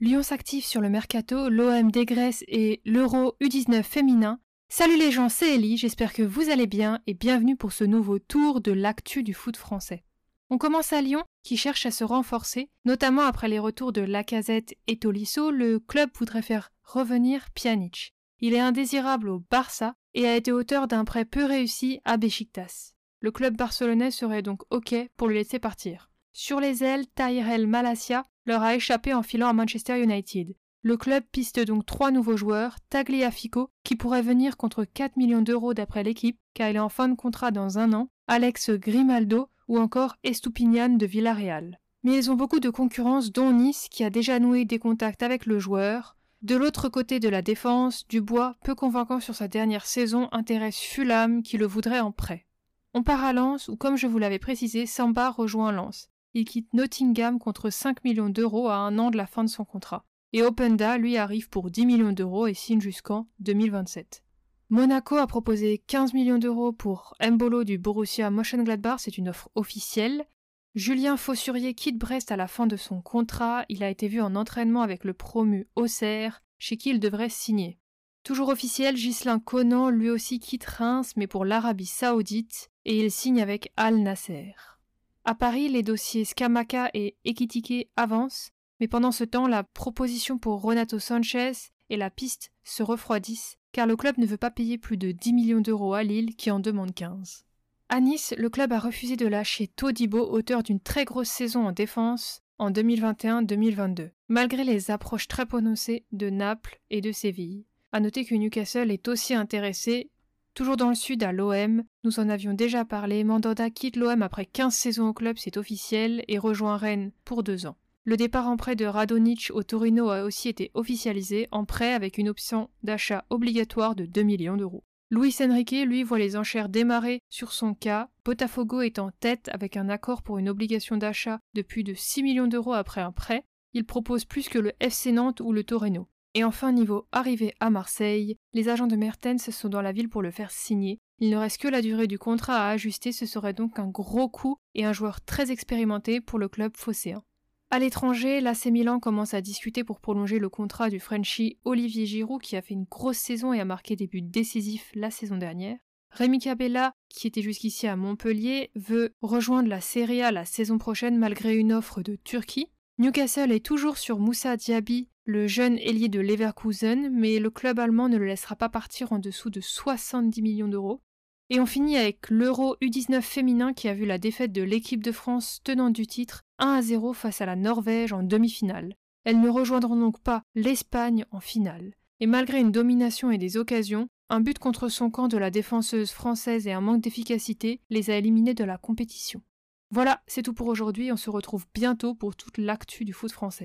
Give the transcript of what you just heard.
Lyon s'active sur le mercato, l'OM dégraisse et l'Euro U19 féminin. Salut les gens, c'est Ellie, j'espère que vous allez bien et bienvenue pour ce nouveau tour de l'actu du foot français. On commence à Lyon, qui cherche à se renforcer, notamment après les retours de Lacazette et Tolisso, le club voudrait faire revenir Pjanic. Il est indésirable au Barça et a été auteur d'un prêt peu réussi à Besiktas. Le club barcelonais serait donc OK pour le laisser partir. Sur les ailes, Tyrell Malasia leur a échappé en filant à Manchester United. Le club piste donc trois nouveaux joueurs, Tagliafico, qui pourrait venir contre 4 millions d'euros d'après l'équipe, car il est en fin de contrat dans un an, Alex Grimaldo ou encore Estupinian de Villarreal. Mais ils ont beaucoup de concurrence, dont Nice, qui a déjà noué des contacts avec le joueur. De l'autre côté de la défense, Dubois, peu convaincant sur sa dernière saison, intéresse Fulham, qui le voudrait en prêt. On part à Lens, où comme je vous l'avais précisé, Samba rejoint Lens. Il quitte Nottingham contre 5 millions d'euros à un an de la fin de son contrat. Et Openda, lui, arrive pour 10 millions d'euros et signe jusqu'en 2027. Monaco a proposé 15 millions d'euros pour Mbolo du Borussia Mönchengladbach, c'est une offre officielle. Julien Fossurier quitte Brest à la fin de son contrat, il a été vu en entraînement avec le promu Auxerre, chez qui il devrait signer. Toujours officiel, Ghislain Conan lui aussi quitte Reims mais pour l'Arabie Saoudite et il signe avec Al Nasser. À Paris, les dossiers Scamaca et Ekitike avancent, mais pendant ce temps, la proposition pour Renato Sanchez et la piste se refroidissent car le club ne veut pas payer plus de 10 millions d'euros à Lille qui en demande 15. À Nice, le club a refusé de lâcher Todibo, auteur d'une très grosse saison en défense en 2021-2022, malgré les approches très prononcées de Naples et de Séville. À noter que Newcastle est aussi intéressé, toujours dans le sud à l'OM, nous en avions déjà parlé, Mandanda quitte l'OM après 15 saisons au club, c'est officiel, et rejoint Rennes pour deux ans. Le départ en prêt de Radonic au Torino a aussi été officialisé en prêt avec une option d'achat obligatoire de 2 millions d'euros. Luis Enrique, lui, voit les enchères démarrer sur son cas, Botafogo est en tête avec un accord pour une obligation d'achat de plus de 6 millions d'euros après un prêt. Il propose plus que le FC Nantes ou le Torino. Et enfin, niveau arrivée à Marseille, les agents de Mertens sont dans la ville pour le faire signer. Il ne reste que la durée du contrat à ajuster, ce serait donc un gros coup et un joueur très expérimenté pour le club phocéen. À l'étranger, l'AC Milan commence à discuter pour prolonger le contrat du Frenchie Olivier Giroud qui a fait une grosse saison et a marqué des buts décisifs la saison dernière. Rémi Cabella, qui était jusqu'ici à Montpellier, veut rejoindre la Serie A la saison prochaine malgré une offre de Turquie. Newcastle est toujours sur Moussa Diaby, le jeune ailier de Leverkusen, mais le club allemand ne le laissera pas partir en dessous de 70 millions d'euros. Et on finit avec l'Euro U19 féminin qui a vu la défaite de l'équipe de France tenant du titre 1 à 0 face à la Norvège en demi-finale. Elles ne rejoindront donc pas l'Espagne en finale. Et malgré une domination et des occasions, un but contre son camp de la défenseuse française et un manque d'efficacité les a éliminés de la compétition. Voilà, c'est tout pour aujourd'hui, on se retrouve bientôt pour toute l'actu du foot français.